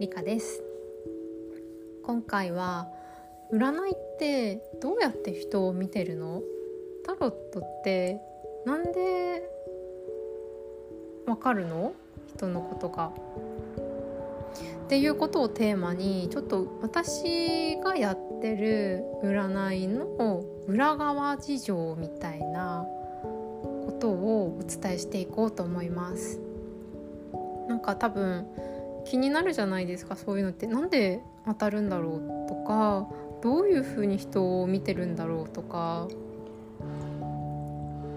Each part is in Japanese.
リカです。今回は占いってどうやって人を見てるの？タロットってなんでわかるの？人のことが。っていうことをテーマにちょっと私がやってる占いの裏側事情みたいなことをお伝えしていこうと思います。なんか多分気になるじゃないですかそういうのってなんで当たるんだろうとかどういうふうに人を見てるんだろうとか、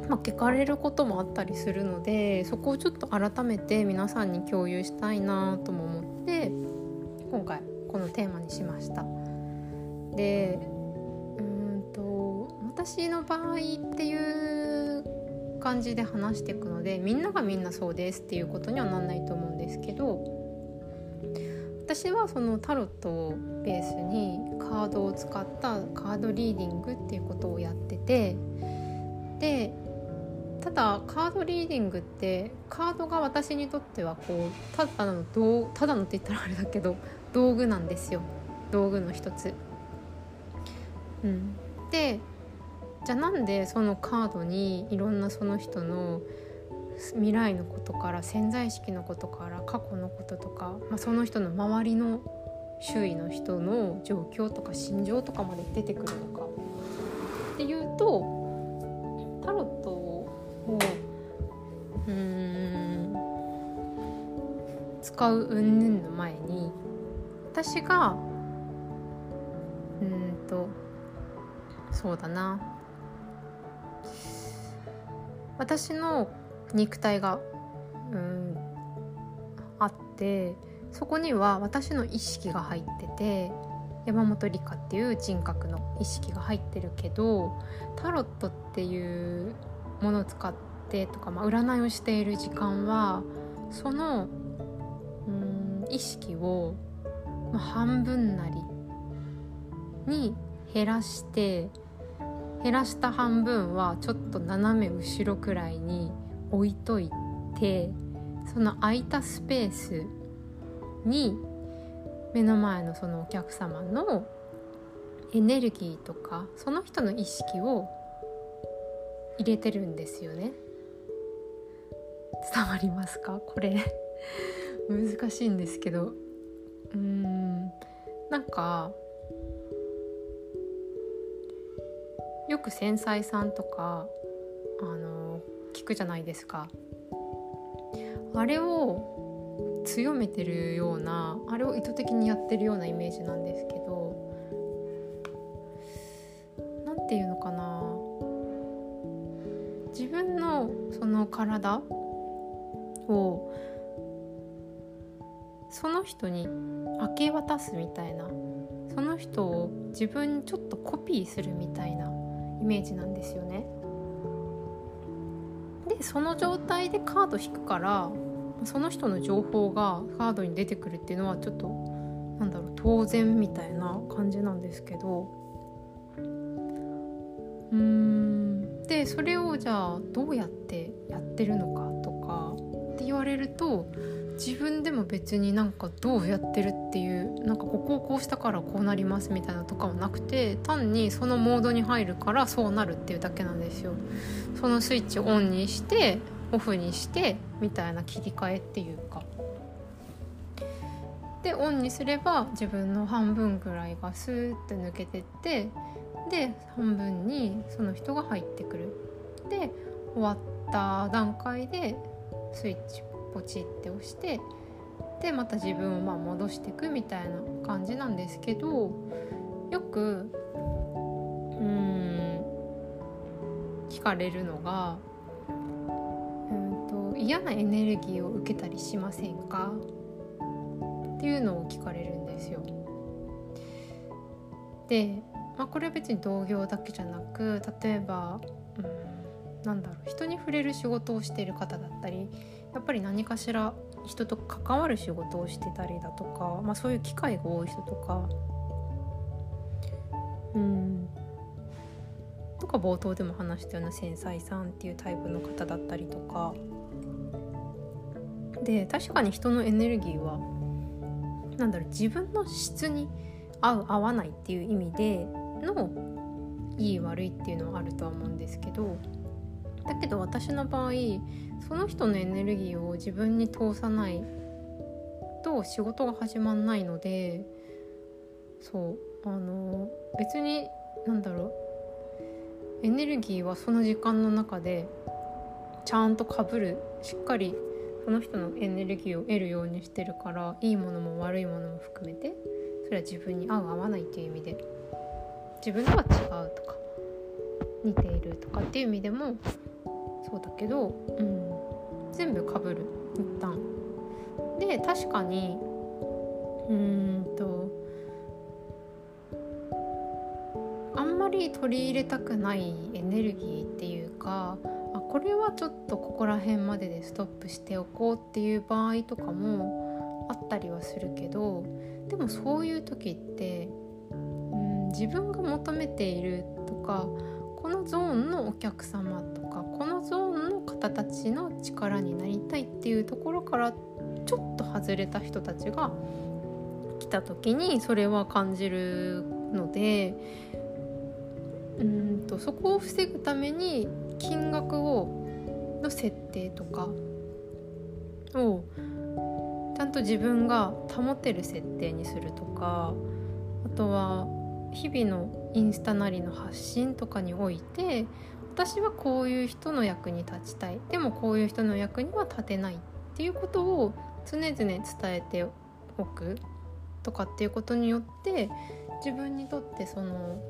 まあ、聞かれることもあったりするのでそこをちょっと改めて皆さんに共有したいなとも思って今回このテーマにしました。でうんと私の場合っていう感じで話していくのでみんながみんなそうですっていうことにはなんないと思うんですけど私はそのタロットをベースにカードを使ったカードリーディングっていうことをやっててでただカードリーディングってカードが私にとってはこうただの道ただのって言ったらあれだけど道具なんですよ道具の一つ。うん、でじゃあなんでそのカードにいろんなその人の未来のことから潜在意識のことから過去のこととか、まあ、その人の周りの周囲の人の状況とか心情とかまで出てくるのか。っていうとタロットをうん使う云々の前に私がうんとそうだな。私の肉体がうんあってそこには私の意識が入ってて山本理香っていう人格の意識が入ってるけどタロットっていうものを使ってとか、まあ、占いをしている時間はそのうん意識を、まあ、半分なりに減らして減らした半分はちょっと斜め後ろくらいに置いといてその空いたスペースに目の前のそのお客様のエネルギーとかその人の意識を入れてるんですよね。伝わりますか？これ。難しいんですけど。うーん。なんかよく繊細さんとかあの聞くじゃないですかあれを強めてるようなあれを意図的にやってるようなイメージなんですけど何て言うのかな自分のその体をその人に明け渡すみたいなその人を自分にちょっとコピーするみたいなイメージなんですよね。その状態でカード引くからその人の情報がカードに出てくるっていうのはちょっとなんだろう当然みたいな感じなんですけど。うん。でそれをじゃあどうやってやってるのかとかって言われると自分でも別になんかどうやってるっていうなんかここをこうしたからこうなりますみたいなとかはなくて単にそのモードに入るからそうなるっていうだけなんですよ。そのスイッチをオンにしてオフにしてみたいな切り替えっていうか。でオンにすれば自分の半分ぐらいがスーッて抜けてってで半分にその人が入ってくる。で終わった段階でスイッチポチって押してでまた自分をまあ戻していくみたいな感じなんですけどよくうん聞かれるのがうんと嫌なエネルギーを受けたりしませんか？っていうのを聞かれるんですよ。で、まあ、これは別に同業だけじゃなく例えば、うん、なんだろう人に触れる仕事をしている方だったりやっぱり何かしら人と関わる仕事をしてたりだとか、まあ、そういう機会が多い人とか。うん。とか冒頭でも話したような繊細さんっていうタイプの方だったりとか。で確かに人のエネルギーはなんだろう自分の質に合う合わないっていう意味でのいい悪いっていうのはあるとは思うんですけど。だけど私の場合その人のエネルギーを自分に通さないと仕事が始まんないのでそうあの別に何だろう。エネルギーはその時間の中でちゃんとかぶる。しっかりその人のエネルギーを得るようにしてるからいいものも悪いものも含めてそれは自分に合う合わないっていう意味で自分とは違うとか似ているとかっていう意味でもそうだけど、うん、全部かぶる。一旦。で確かにうんとあんまり取り入れたくないエネルギーっていうかあこれはちょっとここら辺まででストップしておこうっていう場合とかもあったりはするけどでもそういう時ってうん自分が求めているとかこのゾーンのお客様と方たちの力になりたいっていうところからちょっと外れた人たちが来た時にそれは感じるのでうんとそこを防ぐために金額をの設定とかをちゃんと自分が保てる設定にするとかあとは日々のインスタなりの発信とかにおいて私はこういう人の役に立ちたいでもこういう人の役には立てないっていうことを常々伝えておく。とかっていうことによって自分にとってその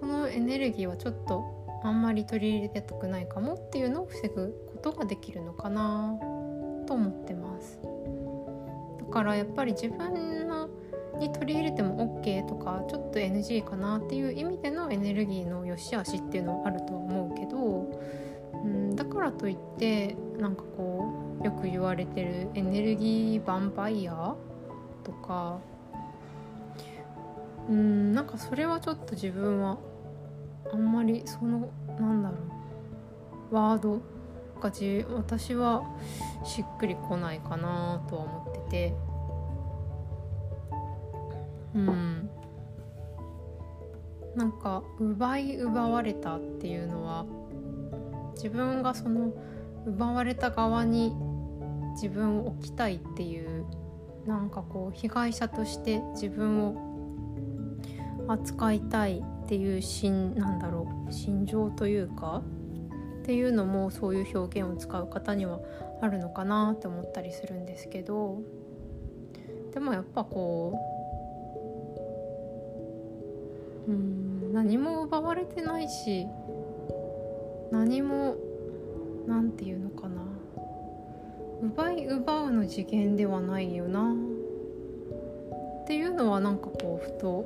このエネルギーはちょっとあんまり取り入れたくないかもっていうのを防ぐことができるのかなと思ってます。だからやっぱり自分のに取り入れても OK とかちょっと NG かなっていう意味でのエネルギーの良し悪しっていうのはあると思うけど、うん、だからといってなんかこうよく言われてるエネルギーヴァンパイアとかうんなんかそれはちょっと自分はあんまりそのなんだろうワードが私はしっくりこないかなとは思ってて。うんなんか奪い奪われたっていうのは自分がその奪われた側に自分を置きたいっていうなんかこう被害者として自分を扱いたいっていう心なんだろう心情というかっていうのもそういう表現を使う方にはあるのかなって思ったりするんですけどでもやっぱこううん何も奪われてないし何も何て言うのかな。奪い奪うの次元ではないよな。っていうのはなんかこうふと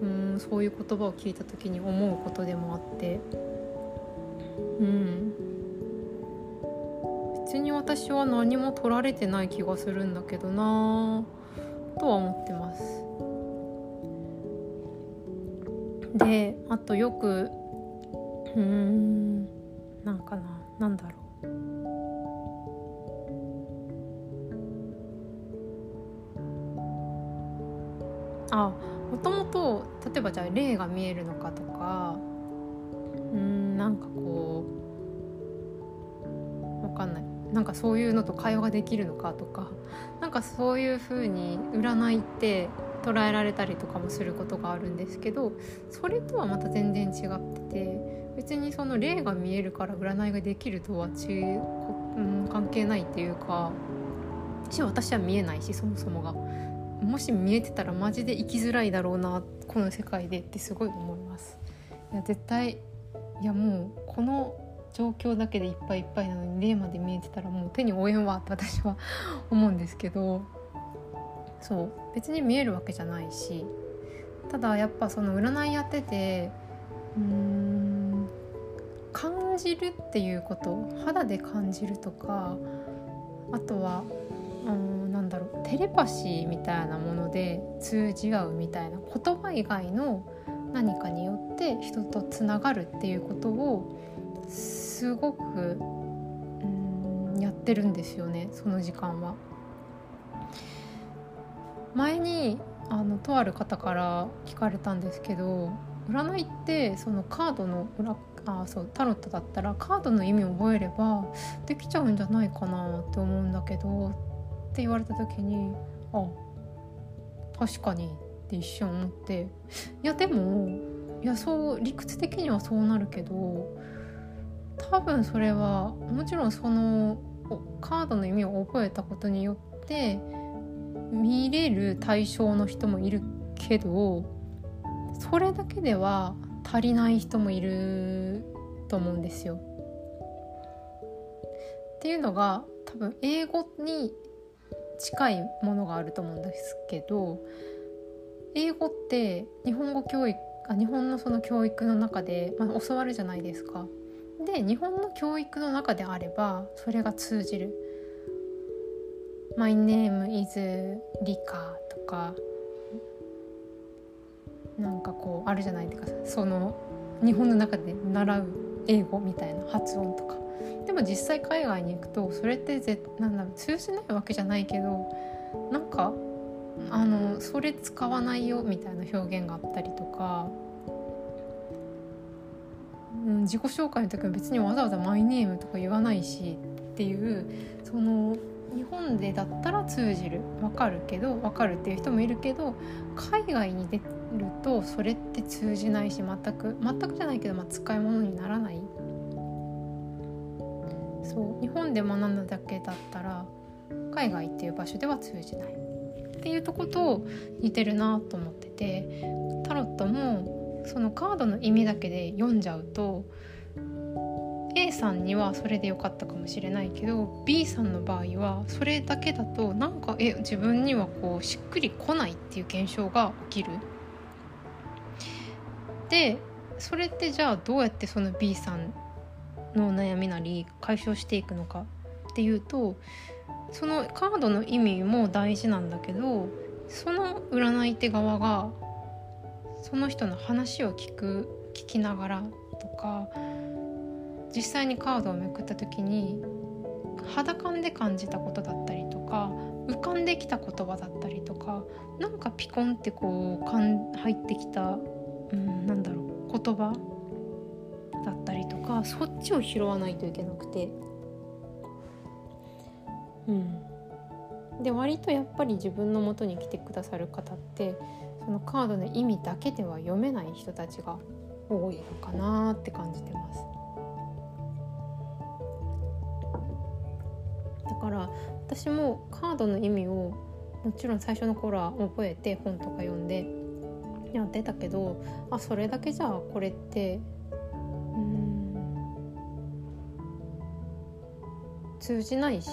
うんそういう言葉を聞いた時に思うことでもあって。うん。別に私は何も取られてない気がするんだけどなとは思ってます。であとよくうんなんかななんだろう。あもともと例えばじゃあ霊が見えるのかとかうんなんかこうわかんない。なんかそういうのと会話ができるのかとかなんかそういう風に占いって捉えられたりとかもすることがあるんですけどそれとはまた全然違ってて別にその霊が見えるから占いができるとはち、うん、関係ないっていうかし私は見えないしそもそもが。もし見えてたらマジで生きづらいだろうなこの世界でってすごい思いますいや絶対いやもうこの状況だけでいっぱいいっぱいなのに霊まで見えてたらもう手に負えんわって私は思うんですけどそう別に見えるわけじゃないしただやっぱその占いやっててうーん感じるっていうこと肌で感じるとかあとはうんなんだろうテレパシーみたいなもので通じ合うみたいな言葉以外の何かによって人とつながるっていうことをすごくうんやってるんですよねその時間は。前にあのとある方から聞かれたんですけど占いってそのカードの裏あそうタロットだったらカードの意味を覚えればできちゃうんじゃないかなって思うんだけどって言われた時にあ確かにって一瞬思っていやでもいやそう理屈的にはそうなるけど多分それはもちろんそのカードの意味を覚えたことによって見れる対象の人もいるけどそれだけでは足りない人もいると思うんですよ。っていうのが多分英語に近いものがあると思うんですけど英語って日本語教育あ日本のその教育の中で、まあ、教わるじゃないですか。で日本の教育の中であればそれが通じる。My name is リカとかなんかこうあるじゃないですか。その日本の中で習う英語みたいな発音とか。でも実際海外に行くとそれってぜなんだろう通じないわけじゃないけどなんかあのそれ使わないよみたいな表現があったりとか、うん、自己紹介の時は別にわざわざ「マイネーム」とか言わないしっていうその日本でだったら通じる。わかるけどわかるっていう人もいるけど海外に出るとそれって通じないし全く全くじゃないけど、まあ、使い物にならない。そう。日本で学んだだけだったら海外っていう場所では通じない。っていうとこと似てるなと思っててタロットもそのカードの意味だけで読んじゃうと A さんにはそれでよかったかもしれないけど B さんの場合はそれだけだとなんかえ自分にはこうしっくりこないっていう現象が起きる。でそれってじゃあどうやってその B さんの悩みなり解消していくのかっていうとそのカードの意味も大事なんだけどその占い手側がその人の話を聞く聞きながらとか実際にカードをめくった時に肌感で感じたことだったりとか浮かんできた言葉だったりとかなんかピコンってこうかん入ってきた、うん、なんだろう言葉だったりとかそっちを拾わないといけなくてうんで割とやっぱり自分のもとに来てくださる方ってそのカードの意味だけでは読めない人たちが多いのかなって感じてます。から私もカードの意味をもちろん最初の頃は覚えて本とか読んでやってたけどあそれだけじゃこれってうん通じないし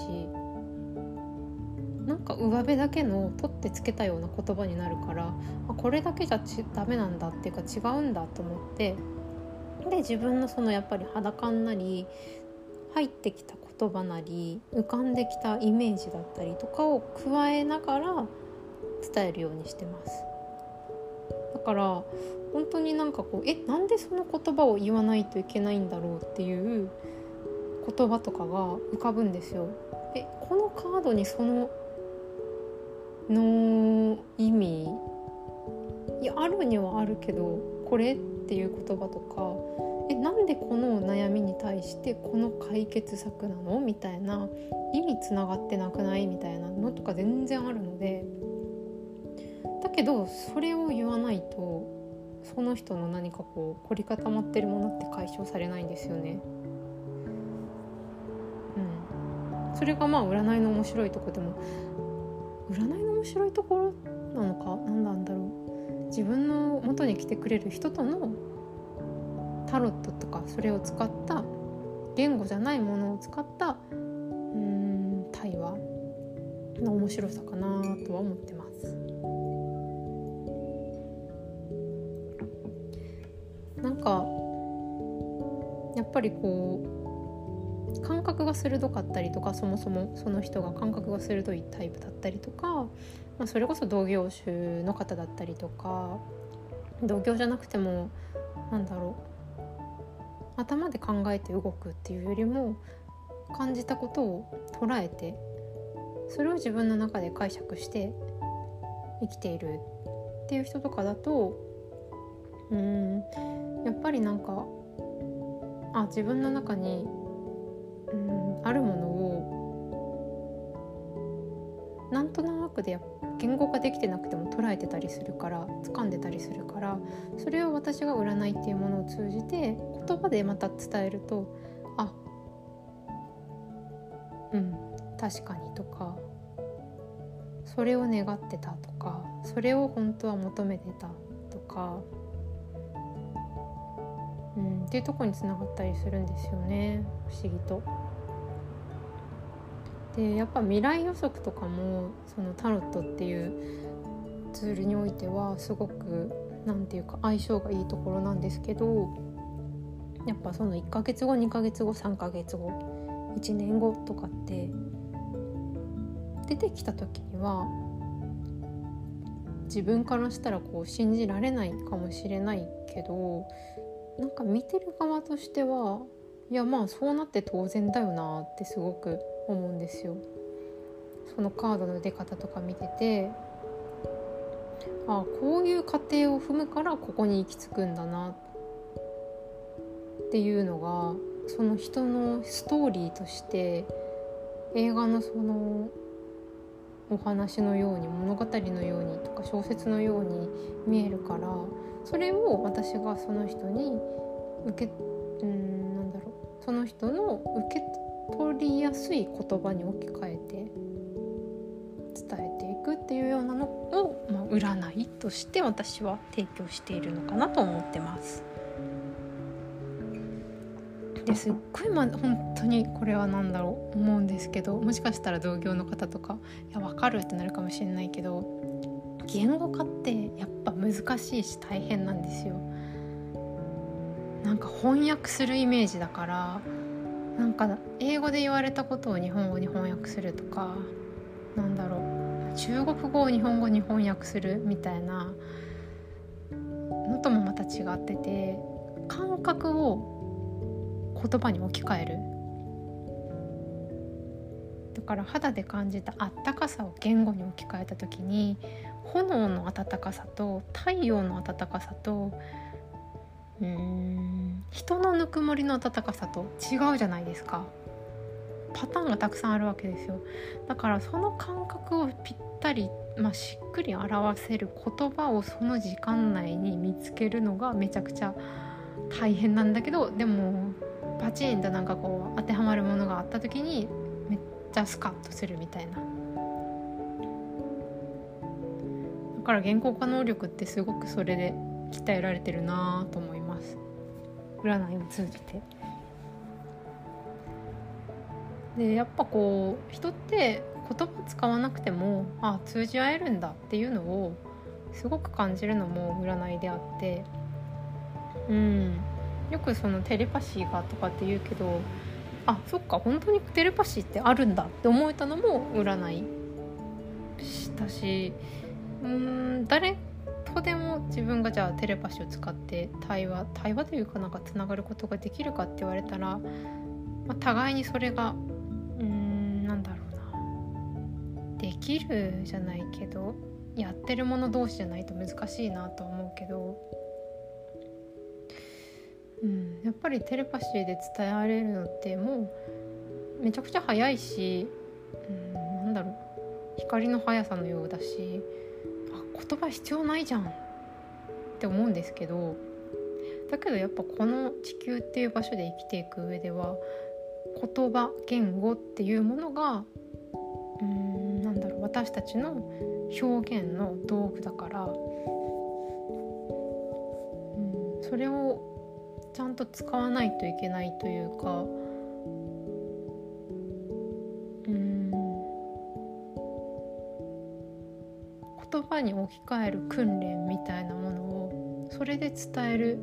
なんか上辺だけの取ってつけたような言葉になるからあこれだけじゃちダメなんだっていうか違うんだと思ってで自分のそのやっぱり肌感なり入ってきた言葉なり浮かんできたイメージだったりとかを加えながら伝えるようにしてます。だから本当になんかこうえなんでその言葉を言わないといけないんだろうっていう言葉とかが浮かぶんですよ。えこのカードにそのの意味いやあるにはあるけどこれっていう言葉とかえなんでこの悩みに対してこの解決策なの？みたいな意味つながってなくない？みたいなの？とか全然あるので。だけどそれを言わないとその人の何かこう凝り固まってるものって解消されないんですよね。うん、それがまあ占いの面白いとこでも占いの面白いところなのか？何なんだろう？自分の元に来てくれる人とのタロットとかそれを使った言語じゃないものを使ったうん対話の面白さかなとは思ってます。なんかやっぱりこう感覚が鋭かったりとかそもそもその人が感覚が鋭いタイプだったりとか、まあ、それこそ同業種の方だったりとか同業じゃなくてもなんだろう頭で考えて動くっていうよりも感じたことを捉えてそれを自分の中で解釈して生きているっていう人とかだとうんやっぱりなんかあ自分の中にうんあるもなんとなくで言語化できてなくても捉えてたりするから掴んでたりするからそれを私が占いっていうものを通じて言葉でまた伝えるとあうん確かにとかそれを願ってたとかそれを本当は求めてたとかうん、っていうとこにつながったりするんですよね不思議と。でやっぱ未来予測とかもそのタロットっていうツールにおいてはすごく何て言うか相性がいいところなんですけどやっぱその1ヶ月後2ヶ月後3ヶ月後1年後とかって出てきた時には自分からしたらこう信じられないかもしれないけどなんか見てる側としてはいやまあそうなって当然だよなってすごく思うんですよ。そのカードの出方とか見ててあこういう過程を踏むからここに行き着くんだなっていうのがその人のストーリーとして映画のそのお話のように物語のようにとか小説のように見えるからそれを私がその人に受けうんなんだろうその人の受け取りやすい言葉に置き換えて伝えていくっていうようなのを、まあ、占いとして私は提供しているのかなと思ってます。ですっごいまあ本当にこれは何だろう思うんですけどもしかしたら同業の方とか「いや分かる」ってなるかもしれないけど言語化ってやっぱ難しいし大変なんですよ。なんか翻訳するイメージだからなんか英語で言われたことを日本語に翻訳するとかなんだろう。中国語を日本語に翻訳するみたいなのともまた違ってて感覚を言葉に置き換える。だから肌で感じたあったかさを言語に置き換えた時に炎の温かさと太陽の温かさとうん人のぬくもりの温かさと違うじゃないですか。パターンがたくさんあるわけですよ。だからその感覚をぴったり、まあ、しっくり表せる言葉をその時間内に見つけるのがめちゃくちゃ大変なんだけどでもパチンとなんかこう当てはまるものがあった時にめっちゃスカッとするみたいな。だから原稿化能力ってすごくそれで鍛えられてるなと思います。占いを通じて。でやっぱこう人って言葉使わなくてもあ通じ合えるんだっていうのをすごく感じるのも占いであってうんよくそのテレパシーがとかって言うけどあそっか本当にテレパシーってあるんだって思えたのも占いしたしうん誰とでも自分がじゃあテレパシーを使って対話対話というかなんかつながることができるかって言われたら、まあ、互いにそれがうんなんだろうな。できるじゃないけどやってる者同士じゃないと難しいなと思うけど、うん、やっぱりテレパシーで伝えられるのってもうめちゃくちゃ早いし、うん、なんだろう。光の速さのようだし言葉必要ないじゃんって思うんですけどだけどやっぱこの地球っていう場所で生きていく上では言葉言語っていうものがうんなんだろう私たちの表現の道具だから、うん、それをちゃんと使わないといけないというか葉に置き換える訓練みたいなものをそれで伝える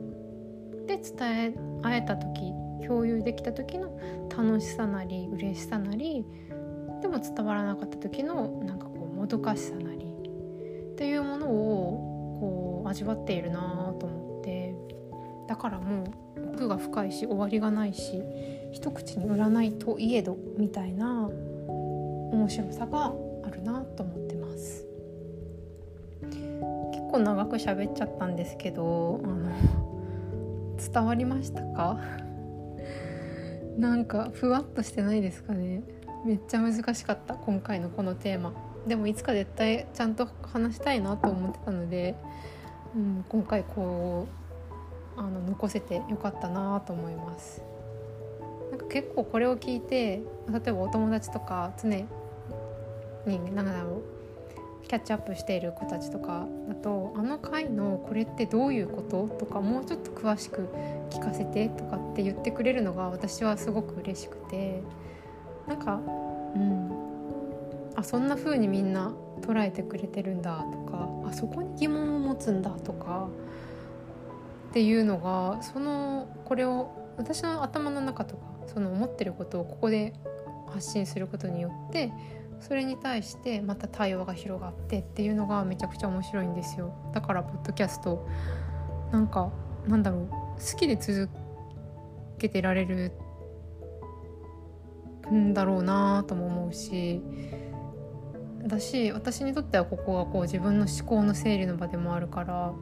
で伝え合えた時共有できた時の楽しさなり嬉しさなりでも伝わらなかった時のなんかこうもどかしさなりっていうものをこう味わっているなと思ってだからもう奥が深いし終わりがないし一口に占いといえどみたいな面白さがあるなと思ってます。構長く喋っちゃったんですけどあの伝わりましたか？なんかふわっとしてないですかね？めっちゃ難しかった今回のこのテーマ。でもいつか絶対ちゃんと話したいなと思ってたので、うん、今回こうあの残せてよかったなと思います。なんか結構これを聞いて例えばお友達とか常に何だろうキャッチアップしている子たちとかだとあの回のこれってどういうこととかもうちょっと詳しく聞かせてとかって言ってくれるのが私はすごく嬉しくてなんかうんあそんな風にみんな捉えてくれてるんだとかあそこに疑問を持つんだとかっていうのがそのこれを私の頭の中とかその思ってることをここで発信することによってそれに対してまた対話が広がってっていうのがめちゃくちゃ面白いんですよだからポッドキャストなんかなんだろう好きで続けてられるんだろうなとも思うしだし私にとってはここがこう自分の思考の整理の場でもあるから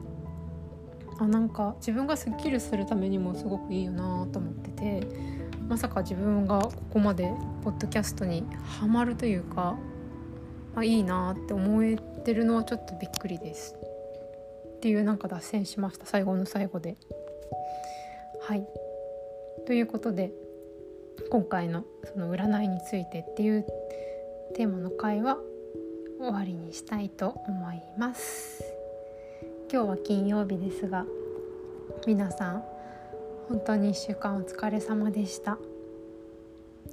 あなんか自分がすっきりするためにもすごくいいよなと思ってて。まさか自分がここまでポッドキャストにはまるというか、あ、いいなって思えてるのはちょっとびっくりですっていうなんか脱線しました最後の最後で。はいということで今回のその占いについてっていうテーマの回は終わりにしたいと思います。今日は金曜日ですが皆さん本当に1週間お疲れ様でした。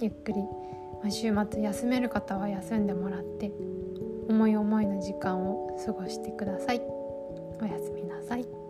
ゆっくり、ま、週末休める方は休んでもらって思い思いの時間を過ごしてください。おやすみなさい。